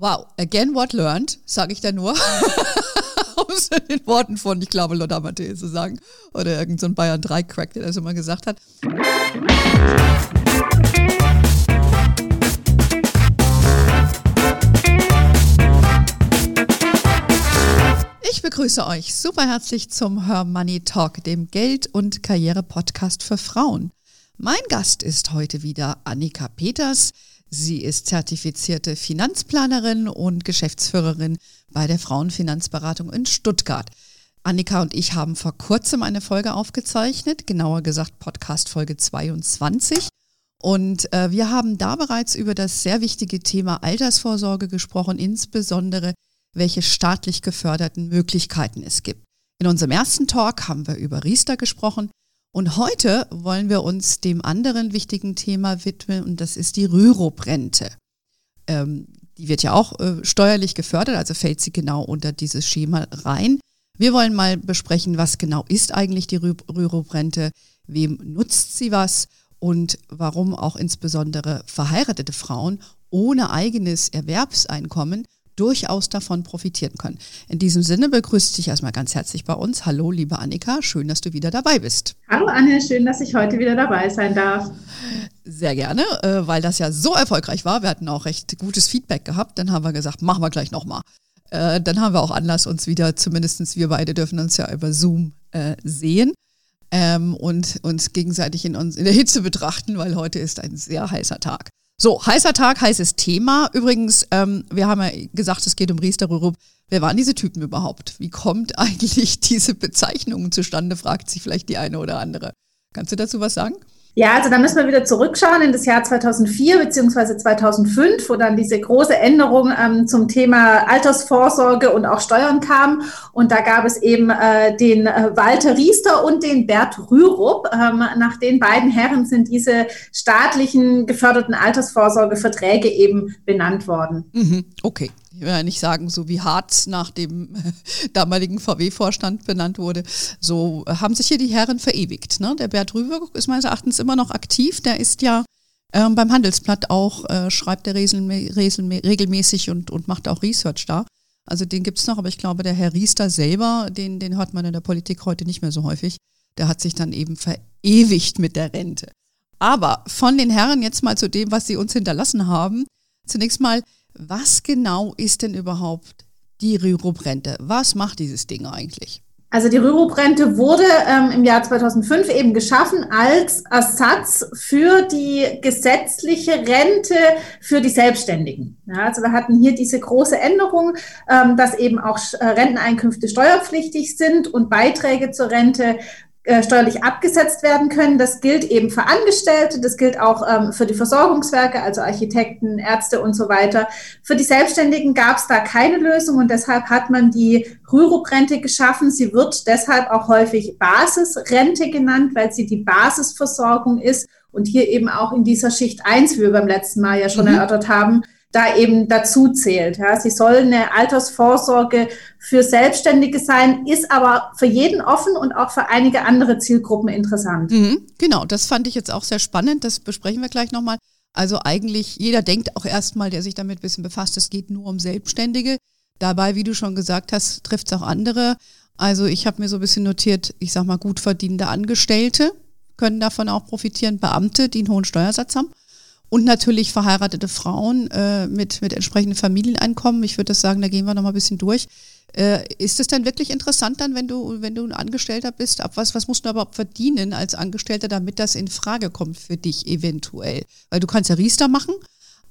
Wow, again what learned, sage ich da nur. in den Worten von, ich glaube, Lothar Matthäus zu sagen. Oder irgendein so Bayern 3-Crack, der das immer gesagt hat. Ich begrüße euch super herzlich zum Her Money Talk, dem Geld- und Karriere-Podcast für Frauen. Mein Gast ist heute wieder Annika Peters. Sie ist zertifizierte Finanzplanerin und Geschäftsführerin bei der Frauenfinanzberatung in Stuttgart. Annika und ich haben vor kurzem eine Folge aufgezeichnet, genauer gesagt Podcast Folge 22. Und äh, wir haben da bereits über das sehr wichtige Thema Altersvorsorge gesprochen, insbesondere welche staatlich geförderten Möglichkeiten es gibt. In unserem ersten Talk haben wir über Riester gesprochen, und heute wollen wir uns dem anderen wichtigen Thema widmen und das ist die Rürup-Rente. Ähm, die wird ja auch äh, steuerlich gefördert, also fällt sie genau unter dieses Schema rein. Wir wollen mal besprechen, was genau ist eigentlich die Rürup-Rente, wem nutzt sie was und warum auch insbesondere verheiratete Frauen ohne eigenes Erwerbseinkommen durchaus davon profitieren können. In diesem Sinne begrüße ich dich erstmal ganz herzlich bei uns. Hallo, liebe Annika, schön, dass du wieder dabei bist. Hallo Anne, schön, dass ich heute wieder dabei sein darf. Sehr gerne, äh, weil das ja so erfolgreich war. Wir hatten auch recht gutes Feedback gehabt. Dann haben wir gesagt, machen wir gleich nochmal. Äh, dann haben wir auch Anlass, uns wieder, zumindest wir beide dürfen uns ja über Zoom äh, sehen. Ähm, und uns gegenseitig in, uns, in der Hitze betrachten, weil heute ist ein sehr heißer Tag. So, heißer Tag, heißes Thema. Übrigens, ähm, wir haben ja gesagt, es geht um Riester Rürup. Wer waren diese Typen überhaupt? Wie kommt eigentlich diese Bezeichnung zustande, fragt sich vielleicht die eine oder andere. Kannst du dazu was sagen? Ja, also da müssen wir wieder zurückschauen in das Jahr 2004 beziehungsweise 2005, wo dann diese große Änderung ähm, zum Thema Altersvorsorge und auch Steuern kam. Und da gab es eben äh, den äh, Walter Riester und den Bert Rürup. Ähm, nach den beiden Herren sind diese staatlichen geförderten Altersvorsorgeverträge eben benannt worden. Mhm, okay ich will ja nicht sagen, so wie Harz nach dem damaligen VW-Vorstand benannt wurde, so haben sich hier die Herren verewigt. Ne? Der Bert Rüberg ist meines Erachtens immer noch aktiv. Der ist ja ähm, beim Handelsblatt auch, äh, schreibt er regelmäßig und, und macht auch Research da. Also den gibt es noch, aber ich glaube, der Herr Riester selber, den, den hört man in der Politik heute nicht mehr so häufig. Der hat sich dann eben verewigt mit der Rente. Aber von den Herren jetzt mal zu dem, was sie uns hinterlassen haben. Zunächst mal, was genau ist denn überhaupt die Rürup-Rente? Was macht dieses Ding eigentlich? Also die Rürup-Rente wurde ähm, im Jahr 2005 eben geschaffen als Ersatz für die gesetzliche Rente für die Selbstständigen. Ja, also wir hatten hier diese große Änderung, ähm, dass eben auch äh, Renteneinkünfte steuerpflichtig sind und Beiträge zur Rente äh, steuerlich abgesetzt werden können. Das gilt eben für Angestellte, das gilt auch ähm, für die Versorgungswerke, also Architekten, Ärzte und so weiter. Für die Selbstständigen gab es da keine Lösung und deshalb hat man die Rürup-Rente geschaffen. Sie wird deshalb auch häufig Basisrente genannt, weil sie die Basisversorgung ist und hier eben auch in dieser Schicht eins, wie wir beim letzten Mal ja schon mhm. erörtert haben, da eben dazu zählt. Ja. Sie soll eine Altersvorsorge für Selbstständige sein, ist aber für jeden offen und auch für einige andere Zielgruppen interessant. Mhm, genau, das fand ich jetzt auch sehr spannend. Das besprechen wir gleich nochmal. Also eigentlich, jeder denkt auch erstmal, der sich damit ein bisschen befasst, es geht nur um Selbstständige. Dabei, wie du schon gesagt hast, trifft es auch andere. Also ich habe mir so ein bisschen notiert, ich sag mal, gut verdienende Angestellte können davon auch profitieren, Beamte, die einen hohen Steuersatz haben. Und natürlich verheiratete Frauen äh, mit, mit entsprechendem Familieneinkommen. Ich würde das sagen, da gehen wir noch mal ein bisschen durch. Äh, ist es denn wirklich interessant dann, wenn du, wenn du ein Angestellter bist? Ab was, was musst du überhaupt verdienen als Angestellter, damit das in Frage kommt für dich eventuell? Weil du kannst ja Riester machen,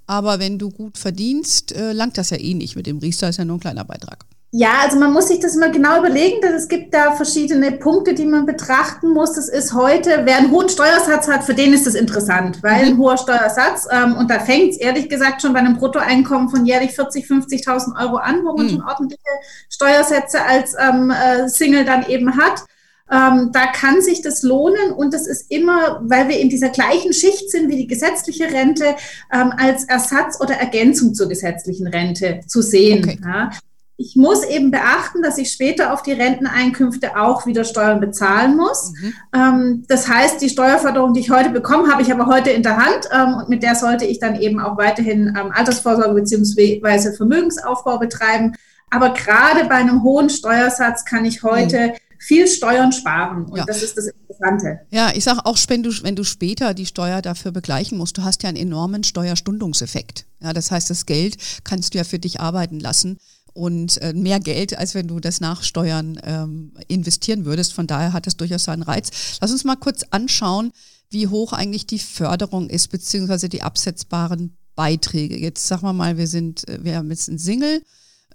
aber wenn du gut verdienst, äh, langt das ja eh nicht. Mit dem Riester ist ja nur ein kleiner Beitrag. Ja, also man muss sich das mal genau überlegen, dass es gibt da verschiedene Punkte, die man betrachten muss. Das ist heute, wer einen hohen Steuersatz hat, für den ist das interessant, weil ein mhm. hoher Steuersatz, ähm, und da fängt es ehrlich gesagt schon bei einem Bruttoeinkommen von jährlich 40, 50.000 Euro an, wo man mhm. schon ordentliche Steuersätze als ähm, äh, Single dann eben hat. Ähm, da kann sich das lohnen und das ist immer, weil wir in dieser gleichen Schicht sind wie die gesetzliche Rente, ähm, als Ersatz oder Ergänzung zur gesetzlichen Rente zu sehen. Okay. Ja. Ich muss eben beachten, dass ich später auf die Renteneinkünfte auch wieder Steuern bezahlen muss. Mhm. Ähm, das heißt, die Steuerförderung, die ich heute bekomme, habe ich aber heute in der Hand ähm, und mit der sollte ich dann eben auch weiterhin ähm, Altersvorsorge beziehungsweise Vermögensaufbau betreiben. Aber gerade bei einem hohen Steuersatz kann ich heute mhm. viel Steuern sparen und ja. das ist das Interessante. Ja, ich sage auch, wenn du, wenn du später die Steuer dafür begleichen musst, du hast ja einen enormen Steuerstundungseffekt. Ja, das heißt, das Geld kannst du ja für dich arbeiten lassen und äh, mehr Geld, als wenn du das Nachsteuern ähm, investieren würdest. Von daher hat es durchaus seinen Reiz. Lass uns mal kurz anschauen, wie hoch eigentlich die Förderung ist, beziehungsweise die absetzbaren Beiträge. Jetzt sagen wir mal, wir sind, äh, wir haben jetzt einen Single.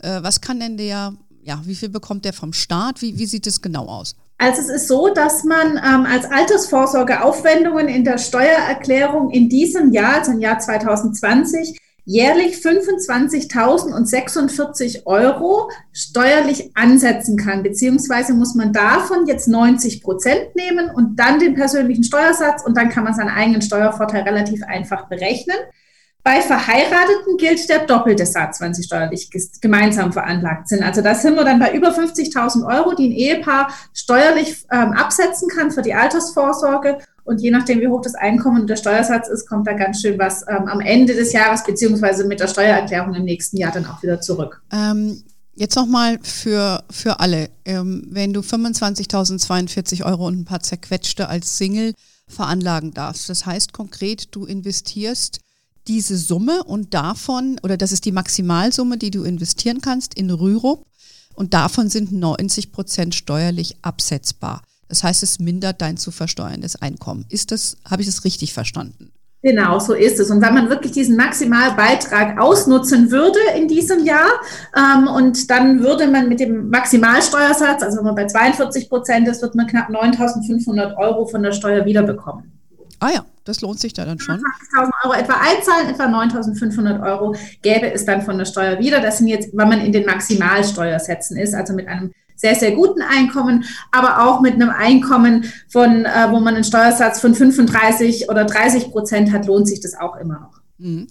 Äh, was kann denn der, ja, wie viel bekommt der vom Staat? Wie, wie sieht es genau aus? Also es ist so, dass man ähm, als Altersvorsorge Aufwendungen in der Steuererklärung in diesem Jahr, also im Jahr 2020, jährlich 25.046 Euro steuerlich ansetzen kann, beziehungsweise muss man davon jetzt 90 Prozent nehmen und dann den persönlichen Steuersatz und dann kann man seinen eigenen Steuervorteil relativ einfach berechnen. Bei Verheirateten gilt der doppelte Satz, wenn sie steuerlich gemeinsam veranlagt sind. Also da sind wir dann bei über 50.000 Euro, die ein Ehepaar steuerlich ähm, absetzen kann für die Altersvorsorge. Und je nachdem, wie hoch das Einkommen und der Steuersatz ist, kommt da ganz schön was ähm, am Ende des Jahres beziehungsweise mit der Steuererklärung im nächsten Jahr dann auch wieder zurück. Ähm, jetzt nochmal für, für alle. Ähm, wenn du 25.042 Euro und ein paar zerquetschte als Single veranlagen darfst, das heißt konkret, du investierst diese Summe und davon, oder das ist die Maximalsumme, die du investieren kannst in Rürup und davon sind 90 Prozent steuerlich absetzbar. Das heißt, es mindert dein zu versteuerndes Einkommen. Ist das, habe ich das richtig verstanden? Genau, so ist es. Und wenn man wirklich diesen Maximalbeitrag ausnutzen würde in diesem Jahr, ähm, und dann würde man mit dem Maximalsteuersatz, also wenn man bei 42 Prozent ist, wird man knapp 9.500 Euro von der Steuer wiederbekommen. Ah ja, das lohnt sich da dann schon. 20.000 Euro etwa einzahlen, etwa 9.500 Euro gäbe es dann von der Steuer wieder. Das sind jetzt, wenn man in den Maximalsteuersätzen ist, also mit einem sehr, sehr guten Einkommen, aber auch mit einem Einkommen von, äh, wo man einen Steuersatz von 35 oder 30 Prozent hat, lohnt sich das auch immer noch. Mhm.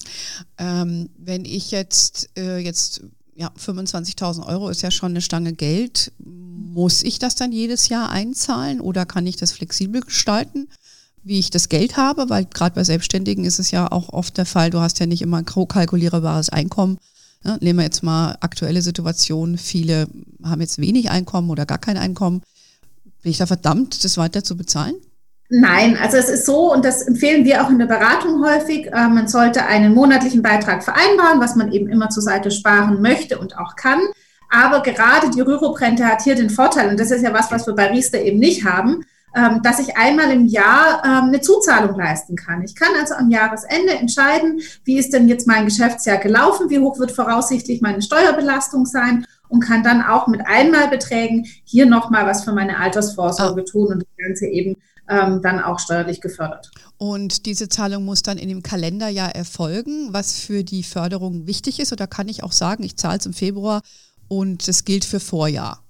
Ähm, wenn ich jetzt, äh, jetzt ja, 25.000 Euro ist ja schon eine Stange Geld. Muss ich das dann jedes Jahr einzahlen oder kann ich das flexibel gestalten? wie ich das Geld habe, weil gerade bei Selbstständigen ist es ja auch oft der Fall, du hast ja nicht immer ein kalkulierbares Einkommen. Ja, nehmen wir jetzt mal aktuelle Situation, viele haben jetzt wenig Einkommen oder gar kein Einkommen. Bin ich da verdammt, das weiter zu bezahlen? Nein, also es ist so, und das empfehlen wir auch in der Beratung häufig, äh, man sollte einen monatlichen Beitrag vereinbaren, was man eben immer zur Seite sparen möchte und auch kann. Aber gerade die Rürup-Rente hat hier den Vorteil, und das ist ja was, was wir bei Riester eben nicht haben, ähm, dass ich einmal im Jahr ähm, eine Zuzahlung leisten kann. Ich kann also am Jahresende entscheiden, wie ist denn jetzt mein Geschäftsjahr gelaufen, wie hoch wird voraussichtlich meine Steuerbelastung sein und kann dann auch mit Einmalbeträgen hier nochmal was für meine Altersvorsorge ah. tun und das Ganze eben ähm, dann auch steuerlich gefördert. Und diese Zahlung muss dann in dem Kalenderjahr erfolgen, was für die Förderung wichtig ist. Oder kann ich auch sagen, ich zahle es im Februar und es gilt für Vorjahr?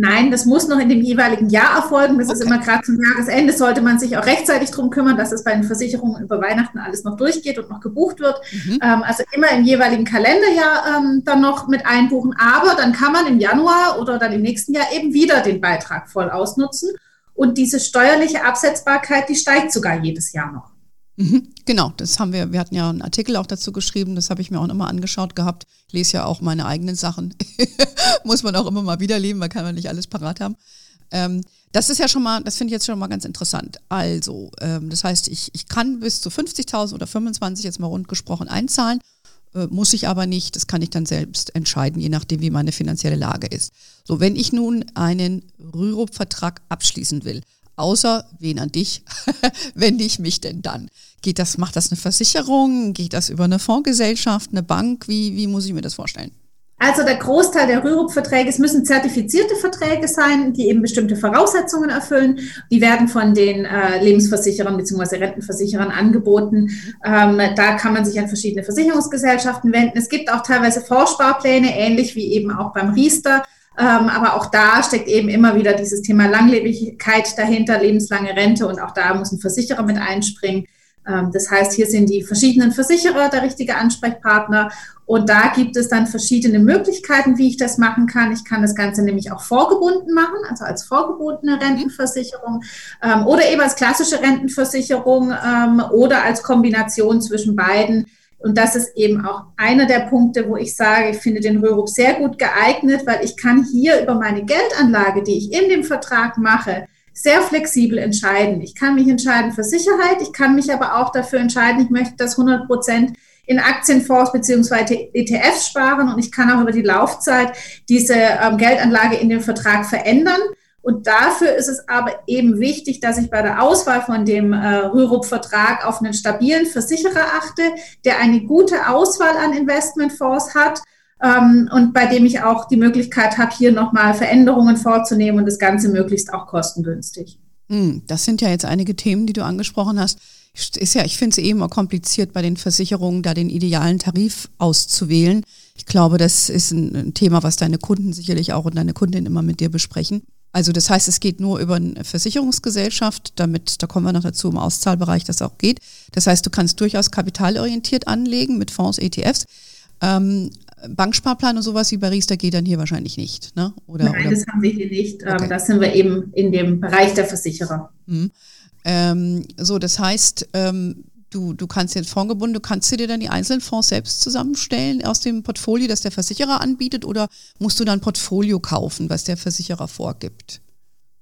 Nein, das muss noch in dem jeweiligen Jahr erfolgen. Das okay. ist immer gerade zum Jahresende, sollte man sich auch rechtzeitig darum kümmern, dass es bei den Versicherungen über Weihnachten alles noch durchgeht und noch gebucht wird. Mhm. Ähm, also immer im jeweiligen Kalenderjahr ähm, dann noch mit einbuchen. Aber dann kann man im Januar oder dann im nächsten Jahr eben wieder den Beitrag voll ausnutzen. Und diese steuerliche Absetzbarkeit, die steigt sogar jedes Jahr noch. Mhm, genau, das haben wir, wir hatten ja einen Artikel auch dazu geschrieben, das habe ich mir auch nochmal angeschaut gehabt. Ich lese ja auch meine eigenen Sachen. Muss man auch immer mal wieder leben, weil kann man nicht alles parat haben. Ähm, das ist ja schon mal, das finde ich jetzt schon mal ganz interessant. Also, ähm, das heißt, ich, ich kann bis zu 50.000 oder 25 jetzt mal rund gesprochen einzahlen, äh, muss ich aber nicht. Das kann ich dann selbst entscheiden, je nachdem, wie meine finanzielle Lage ist. So, wenn ich nun einen Rürup-Vertrag abschließen will, außer wen an dich, wende ich mich denn dann? Geht das, macht das eine Versicherung? Geht das über eine Fondsgesellschaft, eine Bank? Wie, wie muss ich mir das vorstellen? Also der Großteil der Rürup-Verträge, es müssen zertifizierte Verträge sein, die eben bestimmte Voraussetzungen erfüllen. Die werden von den äh, Lebensversicherern bzw. Rentenversicherern angeboten. Ähm, da kann man sich an verschiedene Versicherungsgesellschaften wenden. Es gibt auch teilweise Vorsparpläne, ähnlich wie eben auch beim Riester. Ähm, aber auch da steckt eben immer wieder dieses Thema Langlebigkeit dahinter, lebenslange Rente und auch da muss ein Versicherer mit einspringen. Ähm, das heißt, hier sind die verschiedenen Versicherer der richtige Ansprechpartner und da gibt es dann verschiedene Möglichkeiten, wie ich das machen kann. Ich kann das Ganze nämlich auch vorgebunden machen, also als vorgebundene mhm. Rentenversicherung ähm, oder eben als klassische Rentenversicherung oder als Kombination zwischen beiden. Und das ist eben auch einer der Punkte, wo ich sage, ich finde den Rürup sehr gut geeignet, weil ich kann hier über meine Geldanlage, die ich in dem Vertrag mache, sehr flexibel entscheiden. Ich kann mich entscheiden für Sicherheit, ich kann mich aber auch dafür entscheiden, ich möchte das 100 Prozent in Aktienfonds beziehungsweise ETFs sparen und ich kann auch über die Laufzeit diese ähm, Geldanlage in dem Vertrag verändern. Und dafür ist es aber eben wichtig, dass ich bei der Auswahl von dem äh, Rürup-Vertrag auf einen stabilen Versicherer achte, der eine gute Auswahl an Investmentfonds hat ähm, und bei dem ich auch die Möglichkeit habe, hier nochmal Veränderungen vorzunehmen und das Ganze möglichst auch kostengünstig. Hm, das sind ja jetzt einige Themen, die du angesprochen hast. Ist ja, ich finde es eh immer kompliziert, bei den Versicherungen da den idealen Tarif auszuwählen. Ich glaube, das ist ein Thema, was deine Kunden sicherlich auch und deine Kundin immer mit dir besprechen. Also das heißt, es geht nur über eine Versicherungsgesellschaft, damit, da kommen wir noch dazu im Auszahlbereich, das auch geht. Das heißt, du kannst durchaus kapitalorientiert anlegen mit Fonds, ETFs. Ähm, Banksparplan und sowas wie bei Riester geht dann hier wahrscheinlich nicht, ne? Oder, Nein, oder? das haben wir hier nicht. Ähm, okay. Das sind wir eben in dem Bereich der Versicherer. Mhm. Ähm, so, das heißt, ähm, du, du kannst jetzt fondgebunden, du kannst dir dann die einzelnen Fonds selbst zusammenstellen aus dem Portfolio, das der Versicherer anbietet, oder musst du dann ein Portfolio kaufen, was der Versicherer vorgibt?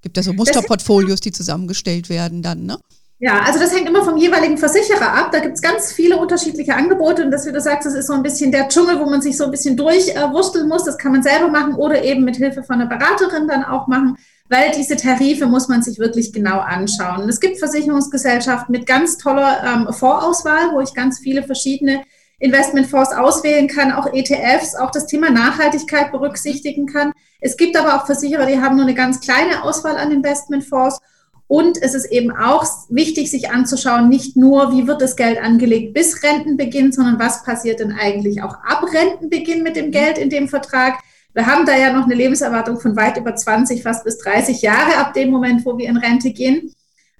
Gibt es so Musterportfolios, die zusammengestellt werden dann, ne? Ja, also das hängt immer vom jeweiligen Versicherer ab. Da gibt es ganz viele unterschiedliche Angebote und das, wie du sagst, das ist so ein bisschen der Dschungel, wo man sich so ein bisschen durchwursteln muss. Das kann man selber machen oder eben mit Hilfe von einer Beraterin dann auch machen, weil diese Tarife muss man sich wirklich genau anschauen. Es gibt Versicherungsgesellschaften mit ganz toller ähm, Vorauswahl, wo ich ganz viele verschiedene Investmentfonds auswählen kann, auch ETFs, auch das Thema Nachhaltigkeit berücksichtigen kann. Es gibt aber auch Versicherer, die haben nur eine ganz kleine Auswahl an Investmentfonds und es ist eben auch wichtig, sich anzuschauen, nicht nur, wie wird das Geld angelegt bis Rentenbeginn, sondern was passiert denn eigentlich auch ab Rentenbeginn mit dem Geld in dem Vertrag. Wir haben da ja noch eine Lebenserwartung von weit über 20, fast bis 30 Jahre ab dem Moment, wo wir in Rente gehen.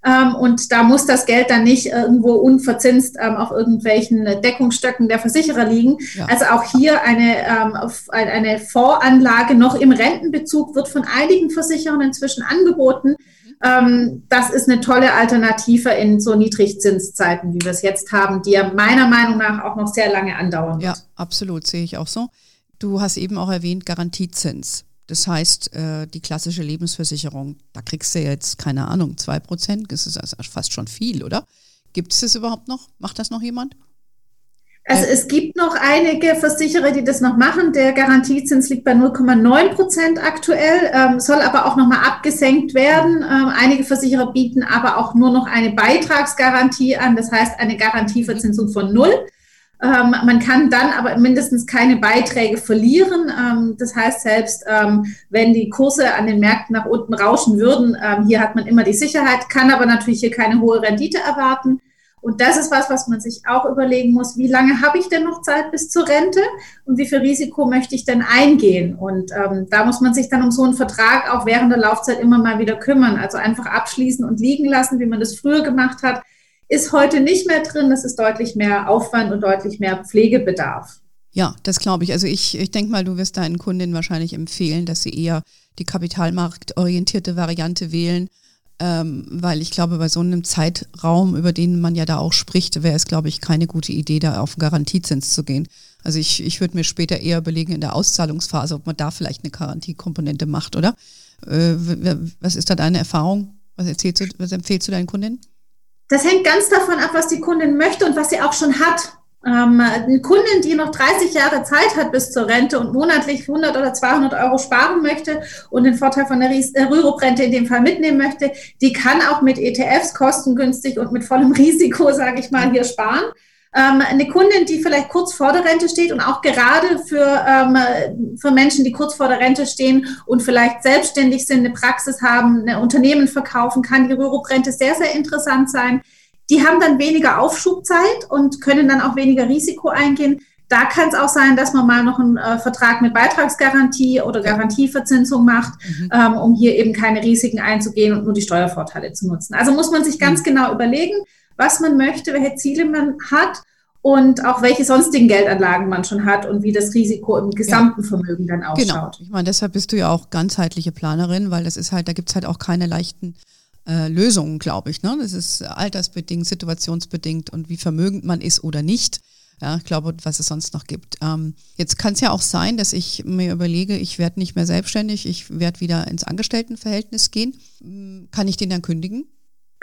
Ähm, und da muss das Geld dann nicht irgendwo unverzinst ähm, auf irgendwelchen Deckungsstöcken der Versicherer liegen. Ja. Also auch hier eine, ähm, eine Voranlage noch im Rentenbezug wird von einigen Versicherern inzwischen angeboten. Das ist eine tolle Alternative in so Niedrigzinszeiten, wie wir es jetzt haben, die ja meiner Meinung nach auch noch sehr lange andauern. Ja, absolut, sehe ich auch so. Du hast eben auch erwähnt Garantiezins. Das heißt, äh, die klassische Lebensversicherung, da kriegst du jetzt, keine Ahnung, zwei Prozent, das ist also fast schon viel, oder? Gibt es das überhaupt noch? Macht das noch jemand? Also es gibt noch einige Versicherer, die das noch machen. Der Garantiezins liegt bei 0,9 Prozent aktuell, ähm, soll aber auch nochmal abgesenkt werden. Ähm, einige Versicherer bieten aber auch nur noch eine Beitragsgarantie an, das heißt eine Garantieverzinsung von null. Ähm, man kann dann aber mindestens keine Beiträge verlieren. Ähm, das heißt, selbst ähm, wenn die Kurse an den Märkten nach unten rauschen würden, ähm, hier hat man immer die Sicherheit, kann aber natürlich hier keine hohe Rendite erwarten. Und das ist was, was man sich auch überlegen muss, wie lange habe ich denn noch Zeit bis zur Rente und wie viel Risiko möchte ich denn eingehen? Und ähm, da muss man sich dann um so einen Vertrag auch während der Laufzeit immer mal wieder kümmern. Also einfach abschließen und liegen lassen, wie man das früher gemacht hat, ist heute nicht mehr drin. Das ist deutlich mehr Aufwand und deutlich mehr Pflegebedarf. Ja, das glaube ich. Also ich, ich denke mal, du wirst deinen Kundinnen wahrscheinlich empfehlen, dass sie eher die kapitalmarktorientierte Variante wählen ähm, weil ich glaube, bei so einem Zeitraum, über den man ja da auch spricht, wäre es, glaube ich, keine gute Idee, da auf Garantiezins zu gehen. Also ich, ich würde mir später eher überlegen in der Auszahlungsphase, ob man da vielleicht eine Garantiekomponente macht, oder? Äh, was ist da deine Erfahrung? Was, erzählst du, was empfehlst du deinen Kundinnen? Das hängt ganz davon ab, was die Kundin möchte und was sie auch schon hat. Ähm, eine Kundin, die noch 30 Jahre Zeit hat bis zur Rente und monatlich 100 oder 200 Euro sparen möchte und den Vorteil von der Rürup-Rente in dem Fall mitnehmen möchte, die kann auch mit ETFs kostengünstig und mit vollem Risiko, sage ich mal, hier sparen. Ähm, eine Kundin, die vielleicht kurz vor der Rente steht und auch gerade für, ähm, für Menschen, die kurz vor der Rente stehen und vielleicht selbstständig sind, eine Praxis haben, ein Unternehmen verkaufen, kann die Rürup-Rente sehr, sehr interessant sein. Die haben dann weniger Aufschubzeit und können dann auch weniger Risiko eingehen. Da kann es auch sein, dass man mal noch einen äh, Vertrag mit Beitragsgarantie oder Garantieverzinsung macht, mhm. ähm, um hier eben keine Risiken einzugehen und nur die Steuervorteile zu nutzen. Also muss man sich ganz mhm. genau überlegen, was man möchte, welche Ziele man hat und auch welche sonstigen Geldanlagen man schon hat und wie das Risiko im gesamten ja. Vermögen dann genau. ausschaut. Genau. Ich meine, deshalb bist du ja auch ganzheitliche Planerin, weil das ist halt, da gibt es halt auch keine leichten äh, Lösungen, glaube ich. Ne? Das ist altersbedingt, situationsbedingt und wie vermögend man ist oder nicht. Ja, ich glaube, was es sonst noch gibt. Ähm, jetzt kann es ja auch sein, dass ich mir überlege, ich werde nicht mehr selbstständig, ich werde wieder ins Angestelltenverhältnis gehen. Hm, kann ich den dann kündigen?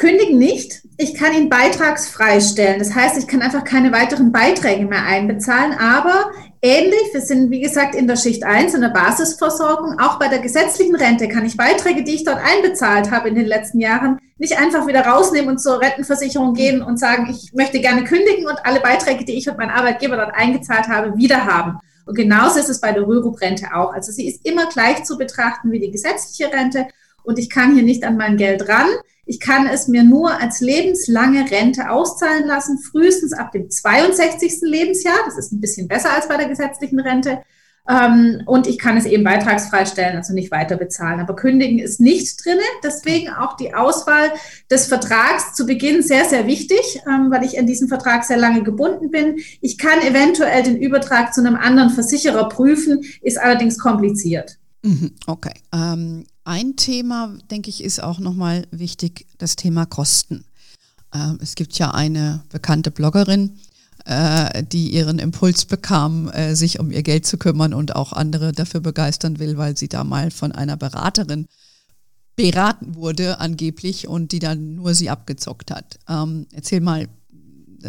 Kündigen nicht. Ich kann ihn beitragsfrei stellen. Das heißt, ich kann einfach keine weiteren Beiträge mehr einbezahlen. Aber ähnlich, wir sind wie gesagt in der Schicht 1 in der Basisversorgung. Auch bei der gesetzlichen Rente kann ich Beiträge, die ich dort einbezahlt habe in den letzten Jahren, nicht einfach wieder rausnehmen und zur Rentenversicherung gehen und sagen, ich möchte gerne kündigen und alle Beiträge, die ich und mein Arbeitgeber dort eingezahlt habe, wieder haben. Und genauso ist es bei der Rürup-Rente auch. Also sie ist immer gleich zu betrachten wie die gesetzliche Rente und ich kann hier nicht an mein Geld ran. Ich kann es mir nur als lebenslange Rente auszahlen lassen, frühestens ab dem 62. Lebensjahr. Das ist ein bisschen besser als bei der gesetzlichen Rente. Ähm, und ich kann es eben beitragsfrei stellen, also nicht weiter bezahlen. Aber kündigen ist nicht drinne. Deswegen auch die Auswahl des Vertrags zu Beginn sehr, sehr wichtig, ähm, weil ich an diesen Vertrag sehr lange gebunden bin. Ich kann eventuell den Übertrag zu einem anderen Versicherer prüfen, ist allerdings kompliziert. Mhm, okay. Ähm, ein Thema, denke ich, ist auch nochmal wichtig, das Thema Kosten. Ähm, es gibt ja eine bekannte Bloggerin, äh, die ihren Impuls bekam, äh, sich um ihr Geld zu kümmern und auch andere dafür begeistern will, weil sie da mal von einer Beraterin beraten wurde, angeblich, und die dann nur sie abgezockt hat. Ähm, erzähl mal,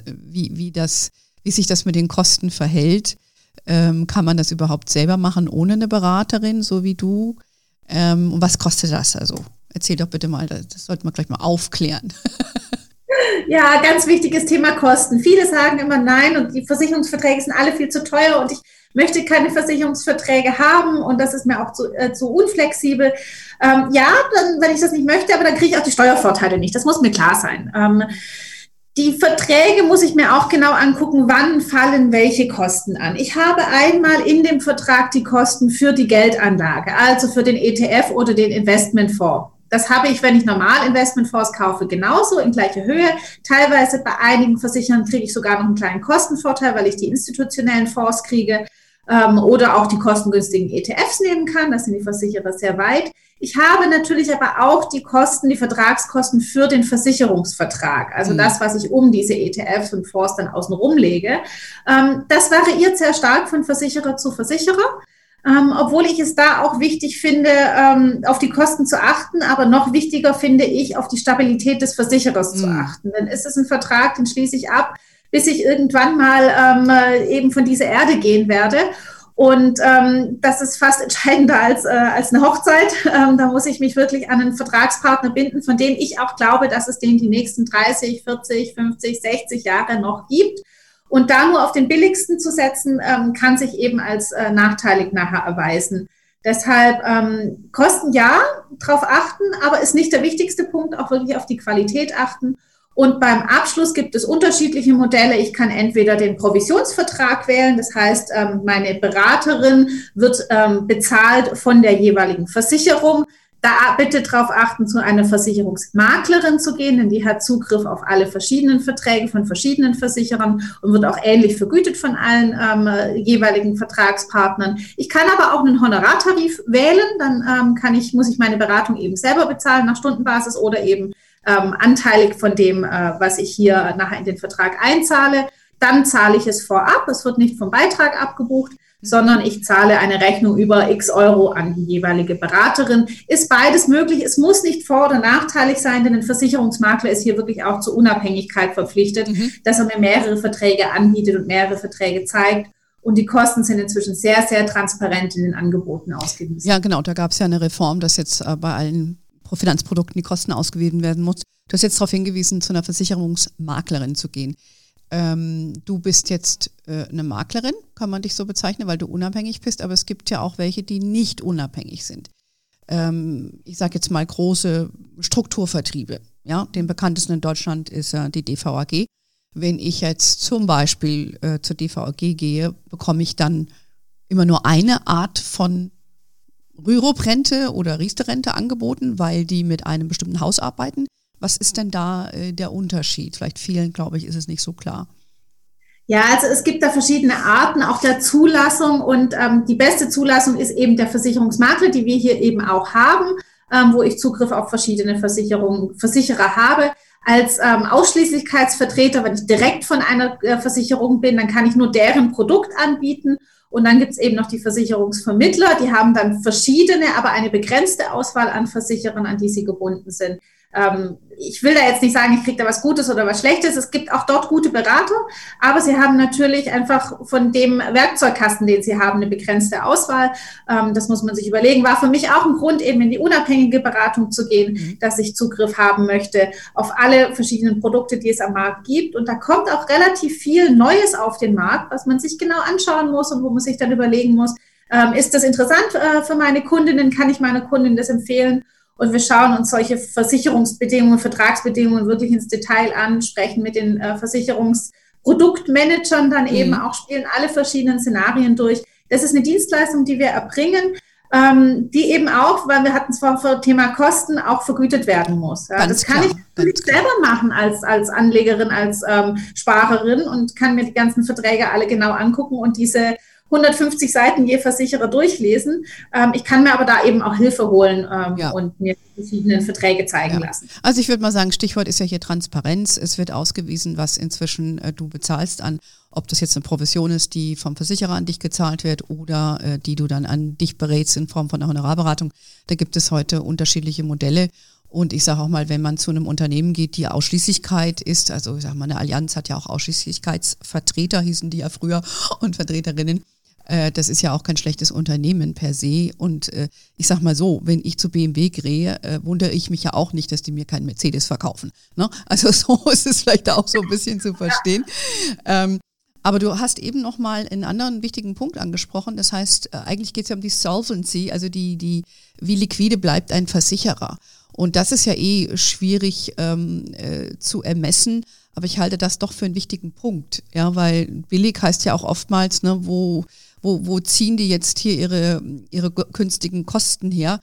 wie, wie, das, wie sich das mit den Kosten verhält. Ähm, kann man das überhaupt selber machen ohne eine Beraterin, so wie du? Ähm, und was kostet das? Also erzähl doch bitte mal, das, sollte man gleich mal aufklären. Ja, ganz wichtiges Thema Kosten. Viele sagen immer nein und die Versicherungsverträge sind alle viel zu teuer und ich möchte keine Versicherungsverträge haben und das ist mir auch zu, äh, zu unflexibel. Ähm, ja, dann, wenn ich das nicht möchte, aber dann kriege ich auch die Steuervorteile nicht. Das muss mir klar sein. Ähm, die Verträge muss ich mir auch genau angucken, wann fallen welche Kosten an. Ich habe einmal in dem Vertrag die Kosten für die Geldanlage, also für den ETF oder den Investmentfonds. Das habe ich, wenn ich normal Investmentfonds kaufe, genauso in gleicher Höhe. Teilweise bei einigen Versichern kriege ich sogar noch einen kleinen Kostenvorteil, weil ich die institutionellen Fonds kriege ähm, oder auch die kostengünstigen ETFs nehmen kann. Das sind die Versicherer sehr weit. Ich habe natürlich aber auch die Kosten, die Vertragskosten für den Versicherungsvertrag. Also mhm. das, was ich um diese ETFs und Fonds dann außenrum lege. Ähm, das variiert sehr stark von Versicherer zu Versicherer. Ähm, obwohl ich es da auch wichtig finde, ähm, auf die Kosten zu achten, aber noch wichtiger finde ich, auf die Stabilität des Versicherers mhm. zu achten. Denn ist es ein Vertrag, den schließe ich ab, bis ich irgendwann mal ähm, eben von dieser Erde gehen werde. Und ähm, das ist fast entscheidender als, äh, als eine Hochzeit. Ähm, da muss ich mich wirklich an einen Vertragspartner binden, von dem ich auch glaube, dass es den die nächsten 30, 40, 50, 60 Jahre noch gibt. Und da nur auf den billigsten zu setzen, ähm, kann sich eben als äh, nachteilig nachher erweisen. Deshalb ähm, Kosten ja, darauf achten, aber ist nicht der wichtigste Punkt, auch wirklich auf die Qualität achten und beim Abschluss gibt es unterschiedliche Modelle. Ich kann entweder den Provisionsvertrag wählen, das heißt, ähm, meine Beraterin wird ähm, bezahlt von der jeweiligen Versicherung. Da bitte darauf achten, zu einer Versicherungsmaklerin zu gehen, denn die hat Zugriff auf alle verschiedenen Verträge von verschiedenen Versicherern und wird auch ähnlich vergütet von allen ähm, jeweiligen Vertragspartnern. Ich kann aber auch einen Honorartarif wählen, dann ähm, kann ich, muss ich meine Beratung eben selber bezahlen nach Stundenbasis oder eben ähm, anteilig von dem, äh, was ich hier nachher in den Vertrag einzahle. Dann zahle ich es vorab. Es wird nicht vom Beitrag abgebucht, sondern ich zahle eine Rechnung über x Euro an die jeweilige Beraterin. Ist beides möglich. Es muss nicht vor- oder nachteilig sein, denn ein Versicherungsmakler ist hier wirklich auch zur Unabhängigkeit verpflichtet, mhm. dass er mir mehrere Verträge anbietet und mehrere Verträge zeigt. Und die Kosten sind inzwischen sehr, sehr transparent in den Angeboten ausgewiesen. Ja, genau. Da gab es ja eine Reform, dass jetzt äh, bei allen Finanzprodukten die Kosten ausgewiesen werden muss. Du hast jetzt darauf hingewiesen, zu einer Versicherungsmaklerin zu gehen. Ähm, du bist jetzt äh, eine Maklerin, kann man dich so bezeichnen, weil du unabhängig bist, aber es gibt ja auch welche, die nicht unabhängig sind. Ähm, ich sage jetzt mal große Strukturvertriebe. Ja, den bekanntesten in Deutschland ist äh, die DVAG. Wenn ich jetzt zum Beispiel äh, zur DVAG gehe, bekomme ich dann immer nur eine Art von Rürup-Rente oder Riester-Rente angeboten, weil die mit einem bestimmten Haus arbeiten. Was ist denn da äh, der Unterschied? Vielleicht vielen, glaube ich, ist es nicht so klar. Ja, also es gibt da verschiedene Arten auch der Zulassung und ähm, die beste Zulassung ist eben der Versicherungsmakler, die wir hier eben auch haben, ähm, wo ich Zugriff auf verschiedene Versicherungen, Versicherer habe. Als ähm, Ausschließlichkeitsvertreter, wenn ich direkt von einer äh, Versicherung bin, dann kann ich nur deren Produkt anbieten. Und dann gibt es eben noch die Versicherungsvermittler, die haben dann verschiedene, aber eine begrenzte Auswahl an Versicherern, an die sie gebunden sind. Ähm, ich will da jetzt nicht sagen, ich kriege da was Gutes oder was Schlechtes. Es gibt auch dort gute Berater, aber sie haben natürlich einfach von dem Werkzeugkasten, den sie haben, eine begrenzte Auswahl. Ähm, das muss man sich überlegen. War für mich auch ein Grund, eben in die unabhängige Beratung zu gehen, mhm. dass ich Zugriff haben möchte auf alle verschiedenen Produkte, die es am Markt gibt. Und da kommt auch relativ viel Neues auf den Markt, was man sich genau anschauen muss und wo man sich dann überlegen muss, ähm, ist das interessant äh, für meine Kundinnen? Kann ich meiner Kundin das empfehlen? Und wir schauen uns solche Versicherungsbedingungen, Vertragsbedingungen wirklich ins Detail an, sprechen mit den äh, Versicherungsproduktmanagern dann mhm. eben auch, spielen alle verschiedenen Szenarien durch. Das ist eine Dienstleistung, die wir erbringen, ähm, die eben auch, weil wir hatten es vorher für Thema Kosten, auch vergütet werden muss. Ja, das kann klar, ich nicht selber machen als, als Anlegerin, als ähm, Sparerin und kann mir die ganzen Verträge alle genau angucken und diese 150 Seiten je Versicherer durchlesen. Ähm, ich kann mir aber da eben auch Hilfe holen ähm, ja. und mir verschiedene Verträge zeigen ja. lassen. Also ich würde mal sagen, Stichwort ist ja hier Transparenz. Es wird ausgewiesen, was inzwischen äh, du bezahlst an, ob das jetzt eine Provision ist, die vom Versicherer an dich gezahlt wird oder äh, die du dann an dich berätst in Form von einer Honorarberatung. Da gibt es heute unterschiedliche Modelle. Und ich sage auch mal, wenn man zu einem Unternehmen geht, die Ausschließlichkeit ist, also ich sage mal, eine Allianz hat ja auch Ausschließlichkeitsvertreter, hießen die ja früher, und Vertreterinnen. Äh, das ist ja auch kein schlechtes Unternehmen per se. Und äh, ich sag mal so, wenn ich zu BMW gehe, äh, wundere ich mich ja auch nicht, dass die mir keinen Mercedes verkaufen. Ne? Also so ist es vielleicht auch so ein bisschen zu verstehen. Ähm, aber du hast eben noch mal einen anderen wichtigen Punkt angesprochen. Das heißt, äh, eigentlich geht es ja um die Solvency, also die, die, wie liquide bleibt ein Versicherer. Und das ist ja eh schwierig ähm, äh, zu ermessen. Aber ich halte das doch für einen wichtigen Punkt, ja, weil billig heißt ja auch oftmals, ne, wo wo, wo ziehen die jetzt hier ihre, ihre künstigen Kosten her?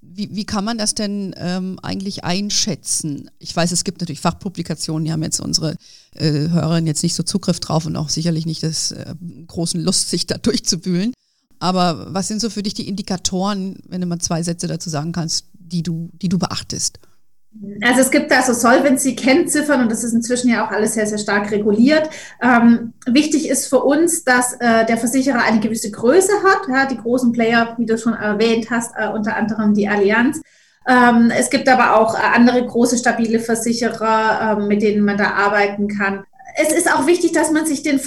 Wie, wie kann man das denn ähm, eigentlich einschätzen? Ich weiß, es gibt natürlich Fachpublikationen, die haben jetzt unsere äh, Hörerinnen jetzt nicht so Zugriff drauf und auch sicherlich nicht das äh, großen Lust, sich da durchzuwühlen. Aber was sind so für dich die Indikatoren, wenn du mal zwei Sätze dazu sagen kannst, die du, die du beachtest? Also es gibt da so Solvency-Kennziffern und das ist inzwischen ja auch alles sehr, sehr stark reguliert. Ähm, wichtig ist für uns, dass äh, der Versicherer eine gewisse Größe hat. Ja, die großen Player, wie du schon erwähnt hast, äh, unter anderem die Allianz. Ähm, es gibt aber auch äh, andere große, stabile Versicherer, ähm, mit denen man da arbeiten kann es ist auch wichtig, dass man sich den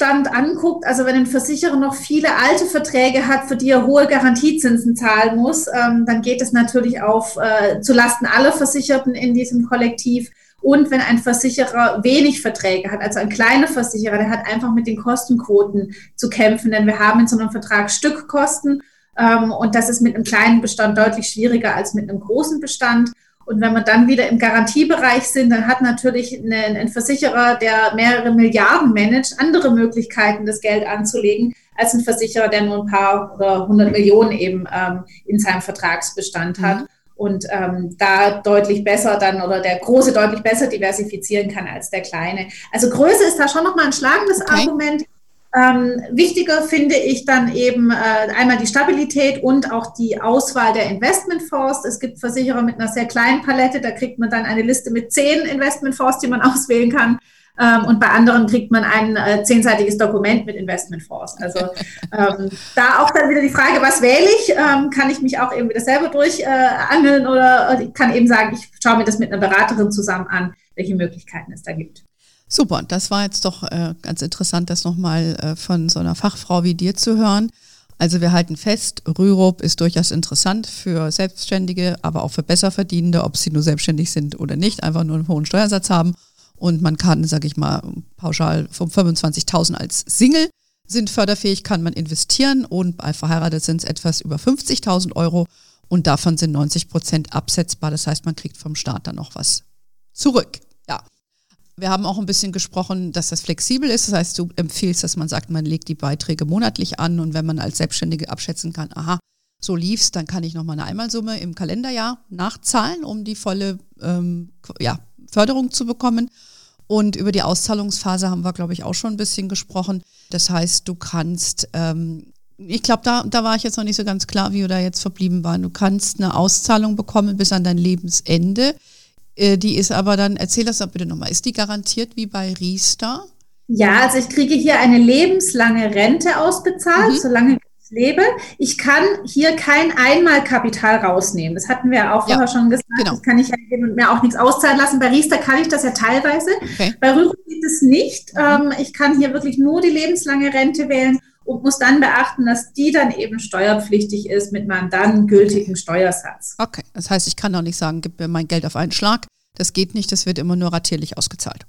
Vertragsstand anguckt. Also wenn ein Versicherer noch viele alte Verträge hat, für die er hohe Garantiezinsen zahlen muss, ähm, dann geht es natürlich auf äh, zu Lasten aller Versicherten in diesem Kollektiv. Und wenn ein Versicherer wenig Verträge hat, also ein kleiner Versicherer, der hat einfach mit den Kostenquoten zu kämpfen, denn wir haben in so einem Vertrag Stückkosten ähm, und das ist mit einem kleinen Bestand deutlich schwieriger als mit einem großen Bestand. Und wenn wir dann wieder im Garantiebereich sind, dann hat natürlich ein, Versicherer, der mehrere Milliarden managt, andere Möglichkeiten, das Geld anzulegen, als ein Versicherer, der nur ein paar oder hundert Millionen eben ähm, in seinem Vertragsbestand hat. Mhm. Und ähm, da deutlich besser dann oder der Große deutlich besser diversifizieren kann als der Kleine. Also Größe ist da schon nochmal ein schlagendes okay. Argument. Ähm, wichtiger finde ich dann eben äh, einmal die Stabilität und auch die Auswahl der Investmentfonds. Es gibt Versicherer mit einer sehr kleinen Palette, da kriegt man dann eine Liste mit zehn Investmentfonds, die man auswählen kann. Ähm, und bei anderen kriegt man ein äh, zehnseitiges Dokument mit Investmentfonds. Also ähm, da auch dann wieder die Frage, was wähle ich? Ähm, kann ich mich auch eben wieder selber durchangeln äh, oder ich kann eben sagen, ich schaue mir das mit einer Beraterin zusammen an, welche Möglichkeiten es da gibt. Super, das war jetzt doch äh, ganz interessant, das nochmal äh, von so einer Fachfrau wie dir zu hören. Also wir halten fest, Rürup ist durchaus interessant für Selbstständige, aber auch für Besserverdienende, ob sie nur selbstständig sind oder nicht, einfach nur einen hohen Steuersatz haben. Und man kann, sage ich mal, pauschal von 25.000 als Single sind förderfähig, kann man investieren und bei verheiratet sind es etwas über 50.000 Euro und davon sind 90 Prozent absetzbar. Das heißt, man kriegt vom Staat dann noch was zurück. Wir haben auch ein bisschen gesprochen, dass das flexibel ist. Das heißt, du empfiehlst, dass man sagt, man legt die Beiträge monatlich an und wenn man als Selbstständige abschätzen kann, aha, so lief's, dann kann ich nochmal eine Einmalsumme im Kalenderjahr nachzahlen, um die volle ähm, ja, Förderung zu bekommen. Und über die Auszahlungsphase haben wir, glaube ich, auch schon ein bisschen gesprochen. Das heißt, du kannst, ähm, ich glaube, da, da war ich jetzt noch nicht so ganz klar, wie wir da jetzt verblieben waren. Du kannst eine Auszahlung bekommen bis an dein Lebensende. Äh, die ist aber dann, erzähl das doch bitte nochmal, ist die garantiert wie bei Riester? Ja, also ich kriege hier eine lebenslange Rente ausbezahlt, mhm. solange lebe. Ich kann hier kein Einmalkapital rausnehmen. Das hatten wir ja auch vorher ja, schon gesagt. Genau. Das kann ich ja mir auch nichts auszahlen lassen. Bei Riester kann ich das ja teilweise. Okay. Bei Rürup geht es nicht. Mhm. Ähm, ich kann hier wirklich nur die lebenslange Rente wählen und muss dann beachten, dass die dann eben steuerpflichtig ist mit meinem dann gültigen Steuersatz. Okay, das heißt, ich kann auch nicht sagen, gib mir mein Geld auf einen Schlag. Das geht nicht, das wird immer nur ratierlich ausgezahlt.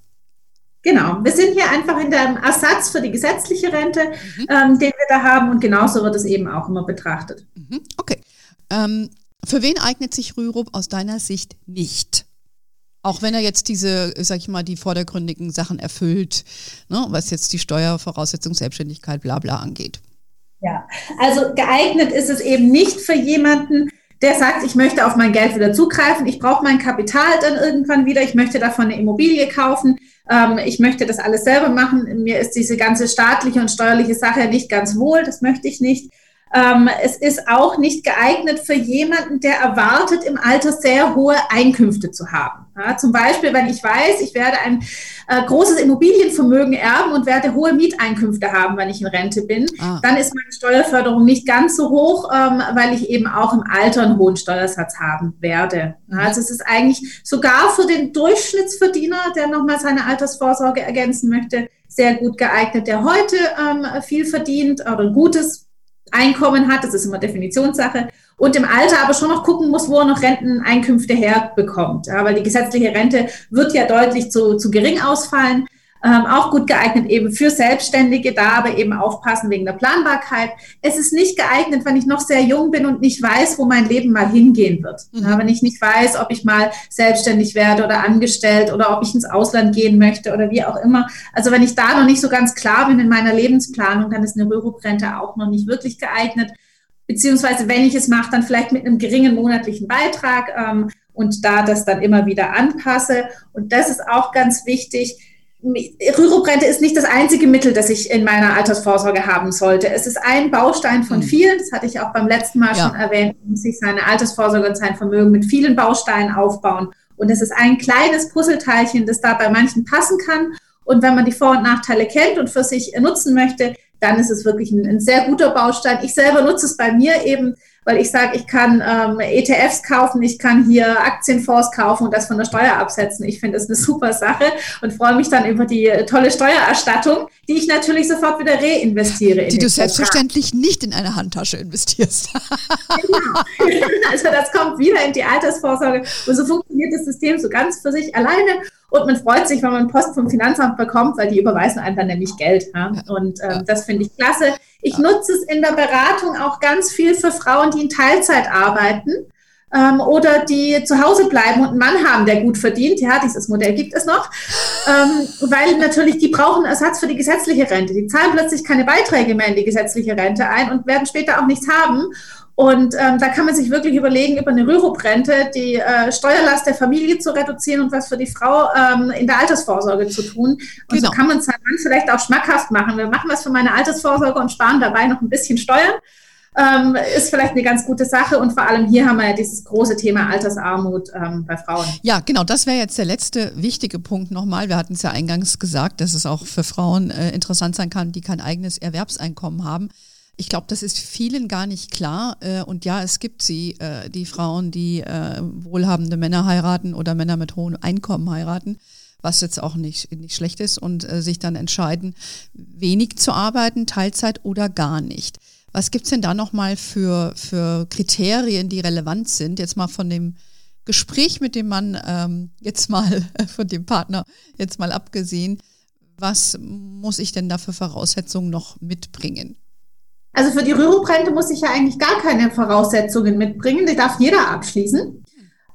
Genau, wir sind hier einfach in dem Ersatz für die gesetzliche Rente, mhm. ähm, den wir da haben und genauso wird es eben auch immer betrachtet. Mhm. Okay. Ähm, für wen eignet sich Rürup aus deiner Sicht nicht? Auch wenn er jetzt diese, sag ich mal, die vordergründigen Sachen erfüllt, ne, was jetzt die Steuervoraussetzung, Selbstständigkeit, bla bla angeht. Ja, also geeignet ist es eben nicht für jemanden, der sagt, ich möchte auf mein Geld wieder zugreifen, ich brauche mein Kapital dann irgendwann wieder, ich möchte davon eine Immobilie kaufen, ähm, ich möchte das alles selber machen, mir ist diese ganze staatliche und steuerliche Sache nicht ganz wohl, das möchte ich nicht. Ähm, es ist auch nicht geeignet für jemanden, der erwartet, im Alter sehr hohe Einkünfte zu haben. Ja, zum Beispiel, wenn ich weiß, ich werde ein äh, großes Immobilienvermögen erben und werde hohe Mieteinkünfte haben, wenn ich in Rente bin, ah. dann ist meine Steuerförderung nicht ganz so hoch, ähm, weil ich eben auch im Alter einen hohen Steuersatz haben werde. Ja, also es ist eigentlich sogar für den Durchschnittsverdiener, der nochmal seine Altersvorsorge ergänzen möchte, sehr gut geeignet, der heute ähm, viel verdient oder ein gutes Einkommen hat, das ist immer Definitionssache, und im Alter aber schon noch gucken muss, wo er noch Renteneinkünfte herbekommt. Ja, weil die gesetzliche Rente wird ja deutlich zu, zu gering ausfallen. Ähm, auch gut geeignet eben für Selbstständige, da aber eben aufpassen wegen der Planbarkeit. Es ist nicht geeignet, wenn ich noch sehr jung bin und nicht weiß, wo mein Leben mal hingehen wird. Mhm. Ja, wenn ich nicht weiß, ob ich mal selbstständig werde oder angestellt oder ob ich ins Ausland gehen möchte oder wie auch immer. Also wenn ich da noch nicht so ganz klar bin in meiner Lebensplanung, dann ist eine Rürup-Rente auch noch nicht wirklich geeignet. Beziehungsweise, wenn ich es mache, dann vielleicht mit einem geringen monatlichen Beitrag ähm, und da das dann immer wieder anpasse. Und das ist auch ganz wichtig Rüruprente ist nicht das einzige Mittel, das ich in meiner Altersvorsorge haben sollte. Es ist ein Baustein von hm. vielen, das hatte ich auch beim letzten Mal ja. schon erwähnt, muss sich seine Altersvorsorge und sein Vermögen mit vielen Bausteinen aufbauen. Und es ist ein kleines Puzzleteilchen, das da bei manchen passen kann. Und wenn man die Vor- und Nachteile kennt und für sich nutzen möchte, dann ist es wirklich ein, ein sehr guter Baustein. Ich selber nutze es bei mir eben weil ich sage, ich kann ähm, ETFs kaufen, ich kann hier Aktienfonds kaufen und das von der Steuer absetzen. Ich finde das eine super Sache und freue mich dann über die tolle Steuererstattung, die ich natürlich sofort wieder reinvestiere. Die du selbstverständlich nicht in eine Handtasche investierst. genau. Also das kommt wieder in die Altersvorsorge und so funktioniert das System so ganz für sich alleine. Und man freut sich, wenn man Post vom Finanzamt bekommt, weil die überweisen einem dann nämlich Geld. Ja? Und ähm, das finde ich klasse. Ich nutze es in der Beratung auch ganz viel für Frauen, die in Teilzeit arbeiten ähm, oder die zu Hause bleiben und einen Mann haben, der gut verdient. Ja, dieses Modell gibt es noch. Ähm, weil natürlich die brauchen Ersatz für die gesetzliche Rente. Die zahlen plötzlich keine Beiträge mehr in die gesetzliche Rente ein und werden später auch nichts haben. Und ähm, da kann man sich wirklich überlegen, über eine Rürup-Rente die äh, Steuerlast der Familie zu reduzieren und was für die Frau ähm, in der Altersvorsorge zu tun. Und genau. so kann man es dann vielleicht auch schmackhaft machen. Wir machen was für meine Altersvorsorge und sparen dabei noch ein bisschen Steuern. Ähm, ist vielleicht eine ganz gute Sache. Und vor allem hier haben wir ja dieses große Thema Altersarmut ähm, bei Frauen. Ja, genau, das wäre jetzt der letzte wichtige Punkt nochmal. Wir hatten es ja eingangs gesagt, dass es auch für Frauen äh, interessant sein kann, die kein eigenes Erwerbseinkommen haben. Ich glaube, das ist vielen gar nicht klar. Äh, und ja, es gibt sie, äh, die Frauen, die äh, wohlhabende Männer heiraten oder Männer mit hohem Einkommen heiraten, was jetzt auch nicht, nicht schlecht ist, und sich dann entscheiden, wenig zu arbeiten, Teilzeit oder gar nicht. Was gibt es denn da nochmal für, für Kriterien, die relevant sind? Jetzt mal von dem Gespräch mit dem Mann, ähm, jetzt mal von dem Partner, jetzt mal abgesehen. Was muss ich denn da für Voraussetzungen noch mitbringen? Also für die Rürup-Rente muss ich ja eigentlich gar keine Voraussetzungen mitbringen. Die darf jeder abschließen.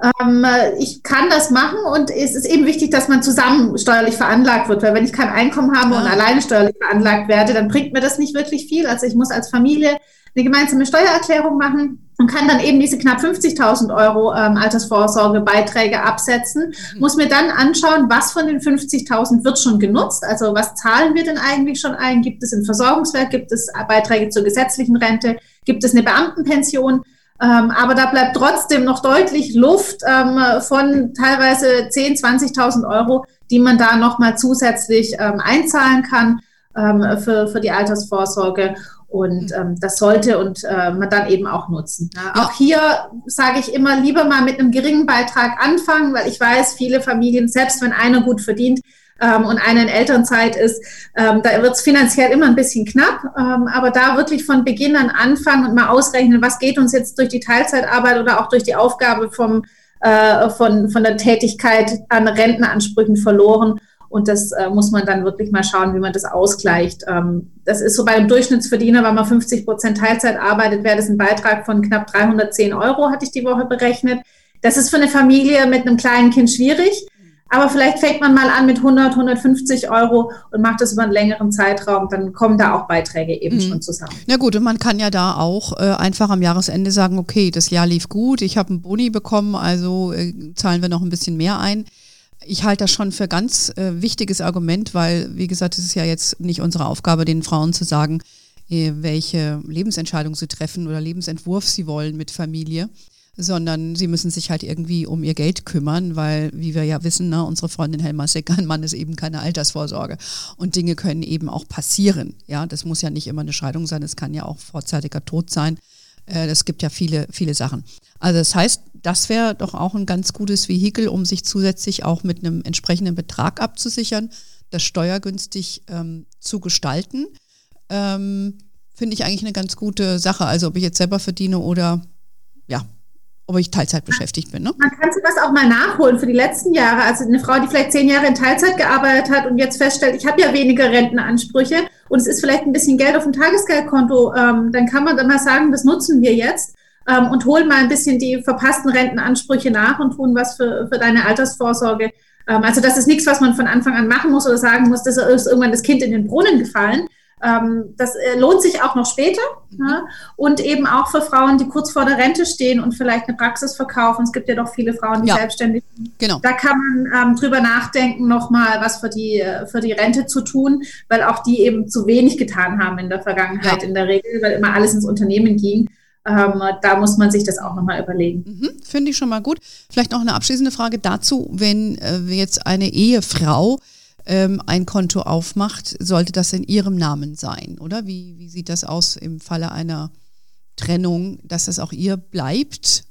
Ähm, ich kann das machen und es ist eben wichtig, dass man zusammen steuerlich veranlagt wird, weil wenn ich kein Einkommen habe und alleine steuerlich veranlagt werde, dann bringt mir das nicht wirklich viel. Also ich muss als Familie eine gemeinsame Steuererklärung machen und kann dann eben diese knapp 50.000 Euro ähm, Altersvorsorgebeiträge absetzen, mhm. muss mir dann anschauen, was von den 50.000 wird schon genutzt, also was zahlen wir denn eigentlich schon ein, gibt es ein Versorgungswerk, gibt es Beiträge zur gesetzlichen Rente, gibt es eine Beamtenpension, ähm, aber da bleibt trotzdem noch deutlich Luft ähm, von teilweise 10.000, 20.000 Euro, die man da nochmal zusätzlich ähm, einzahlen kann ähm, für, für die Altersvorsorge. Und mhm. ähm, das sollte und äh, man dann eben auch nutzen. Ja, auch hier sage ich immer lieber mal mit einem geringen Beitrag anfangen, weil ich weiß, viele Familien, selbst wenn einer gut verdient, ähm, und einer in Elternzeit ist, ähm, da wird es finanziell immer ein bisschen knapp. Ähm, aber da wirklich von Beginn an anfangen und mal ausrechnen, was geht uns jetzt durch die Teilzeitarbeit oder auch durch die Aufgabe vom, äh, von, von der Tätigkeit an Rentenansprüchen verloren. Und das äh, muss man dann wirklich mal schauen, wie man das ausgleicht. Ähm, das ist so bei einem Durchschnittsverdiener, wenn man 50 Prozent Teilzeit arbeitet, wäre das ein Beitrag von knapp 310 Euro, hatte ich die Woche berechnet. Das ist für eine Familie mit einem kleinen Kind schwierig. Aber vielleicht fängt man mal an mit 100, 150 Euro und macht das über einen längeren Zeitraum, dann kommen da auch Beiträge eben mhm. schon zusammen. Na gut, und man kann ja da auch äh, einfach am Jahresende sagen, okay, das Jahr lief gut, ich habe einen Boni bekommen, also äh, zahlen wir noch ein bisschen mehr ein. Ich halte das schon für ganz äh, wichtiges Argument, weil, wie gesagt, es ist ja jetzt nicht unsere Aufgabe, den Frauen zu sagen, äh, welche Lebensentscheidung sie treffen oder Lebensentwurf sie wollen mit Familie sondern sie müssen sich halt irgendwie um ihr Geld kümmern, weil, wie wir ja wissen, ne, unsere Freundin Helma Seckermann ist eben keine Altersvorsorge. Und Dinge können eben auch passieren. Ja, das muss ja nicht immer eine Scheidung sein, es kann ja auch vorzeitiger Tod sein. Äh, es gibt ja viele, viele Sachen. Also das heißt, das wäre doch auch ein ganz gutes Vehikel, um sich zusätzlich auch mit einem entsprechenden Betrag abzusichern, das steuergünstig ähm, zu gestalten. Ähm, Finde ich eigentlich eine ganz gute Sache. Also ob ich jetzt selber verdiene oder ja, ob ich Teilzeit beschäftigt bin. Ne? Man kann sich das auch mal nachholen für die letzten Jahre. Also eine Frau, die vielleicht zehn Jahre in Teilzeit gearbeitet hat und jetzt feststellt, ich habe ja weniger Rentenansprüche und es ist vielleicht ein bisschen Geld auf dem Tagesgeldkonto, ähm, dann kann man dann mal sagen, das nutzen wir jetzt ähm, und holen mal ein bisschen die verpassten Rentenansprüche nach und tun was für, für deine Altersvorsorge. Ähm, also das ist nichts, was man von Anfang an machen muss oder sagen muss, das ist irgendwann das Kind in den Brunnen gefallen, ähm, das äh, lohnt sich auch noch später mhm. ja, und eben auch für Frauen, die kurz vor der Rente stehen und vielleicht eine Praxis verkaufen. Es gibt ja doch viele Frauen, die ja. selbstständig sind. Genau. Da kann man ähm, drüber nachdenken, nochmal was für die, äh, für die Rente zu tun, weil auch die eben zu wenig getan haben in der Vergangenheit ja. in der Regel, weil immer alles ins Unternehmen ging. Ähm, da muss man sich das auch nochmal überlegen. Mhm, Finde ich schon mal gut. Vielleicht noch eine abschließende Frage dazu, wenn äh, jetzt eine Ehefrau ähm, ein Konto aufmacht, sollte das in ihrem Namen sein, oder? Wie, wie sieht das aus im Falle einer Trennung, dass das auch ihr bleibt?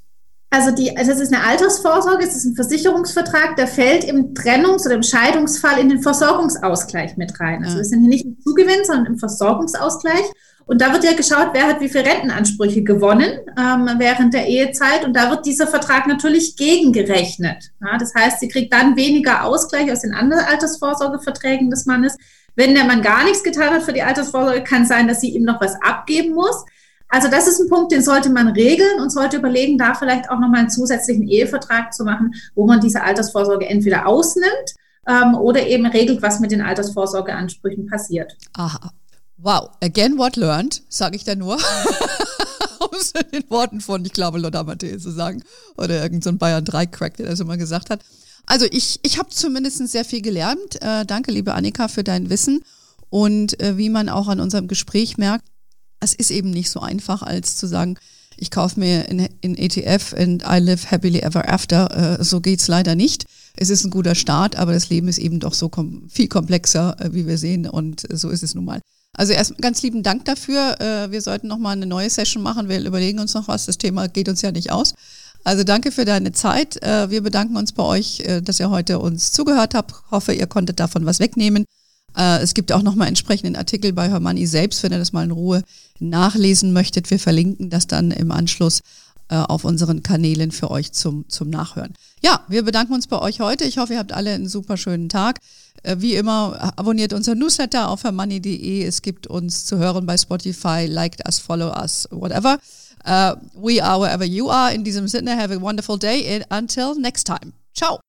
Also, die, also es ist eine Altersvorsorge, es ist ein Versicherungsvertrag, der fällt im Trennungs- oder im Scheidungsfall in den Versorgungsausgleich mit rein. Also wir sind hier nicht im Zugewinn, sondern im Versorgungsausgleich. Und da wird ja geschaut, wer hat wie viele Rentenansprüche gewonnen ähm, während der Ehezeit. Und da wird dieser Vertrag natürlich gegengerechnet. Ja, das heißt, sie kriegt dann weniger Ausgleich aus den anderen Altersvorsorgeverträgen des Mannes. Wenn der Mann gar nichts getan hat für die Altersvorsorge, kann es sein, dass sie ihm noch was abgeben muss. Also das ist ein Punkt, den sollte man regeln und sollte überlegen, da vielleicht auch nochmal einen zusätzlichen Ehevertrag zu machen, wo man diese Altersvorsorge entweder ausnimmt ähm, oder eben regelt, was mit den Altersvorsorgeansprüchen passiert. Aha. Wow, again what learned, sage ich da nur. Aus den Worten von, ich glaube, Lothar Matthäus zu sagen. Oder irgendein so Bayern 3-Crack, der das immer gesagt hat. Also ich, ich habe zumindest sehr viel gelernt. Äh, danke, liebe Annika, für dein Wissen. Und äh, wie man auch an unserem Gespräch merkt, es ist eben nicht so einfach, als zu sagen, ich kaufe mir in, in ETF and I live happily ever after. Äh, so geht's leider nicht. Es ist ein guter Start, aber das Leben ist eben doch so kom viel komplexer, äh, wie wir sehen. Und so ist es nun mal. Also erst ganz lieben Dank dafür. Äh, wir sollten noch mal eine neue Session machen. Wir überlegen uns noch was. Das Thema geht uns ja nicht aus. Also danke für deine Zeit. Äh, wir bedanken uns bei euch, äh, dass ihr heute uns zugehört habt. Hoffe, ihr konntet davon was wegnehmen. Es gibt auch noch mal entsprechenden Artikel bei Hermanni selbst, wenn ihr das mal in Ruhe nachlesen möchtet. Wir verlinken das dann im Anschluss auf unseren Kanälen für euch zum, zum Nachhören. Ja, wir bedanken uns bei euch heute. Ich hoffe, ihr habt alle einen super schönen Tag. Äh, wie immer, abonniert unser Newsletter auf hermoney.de. Es gibt uns zu hören bei Spotify. Liked us, follow us, whatever. Uh, we are wherever you are. In diesem Sinne, have a wonderful day until next time. Ciao.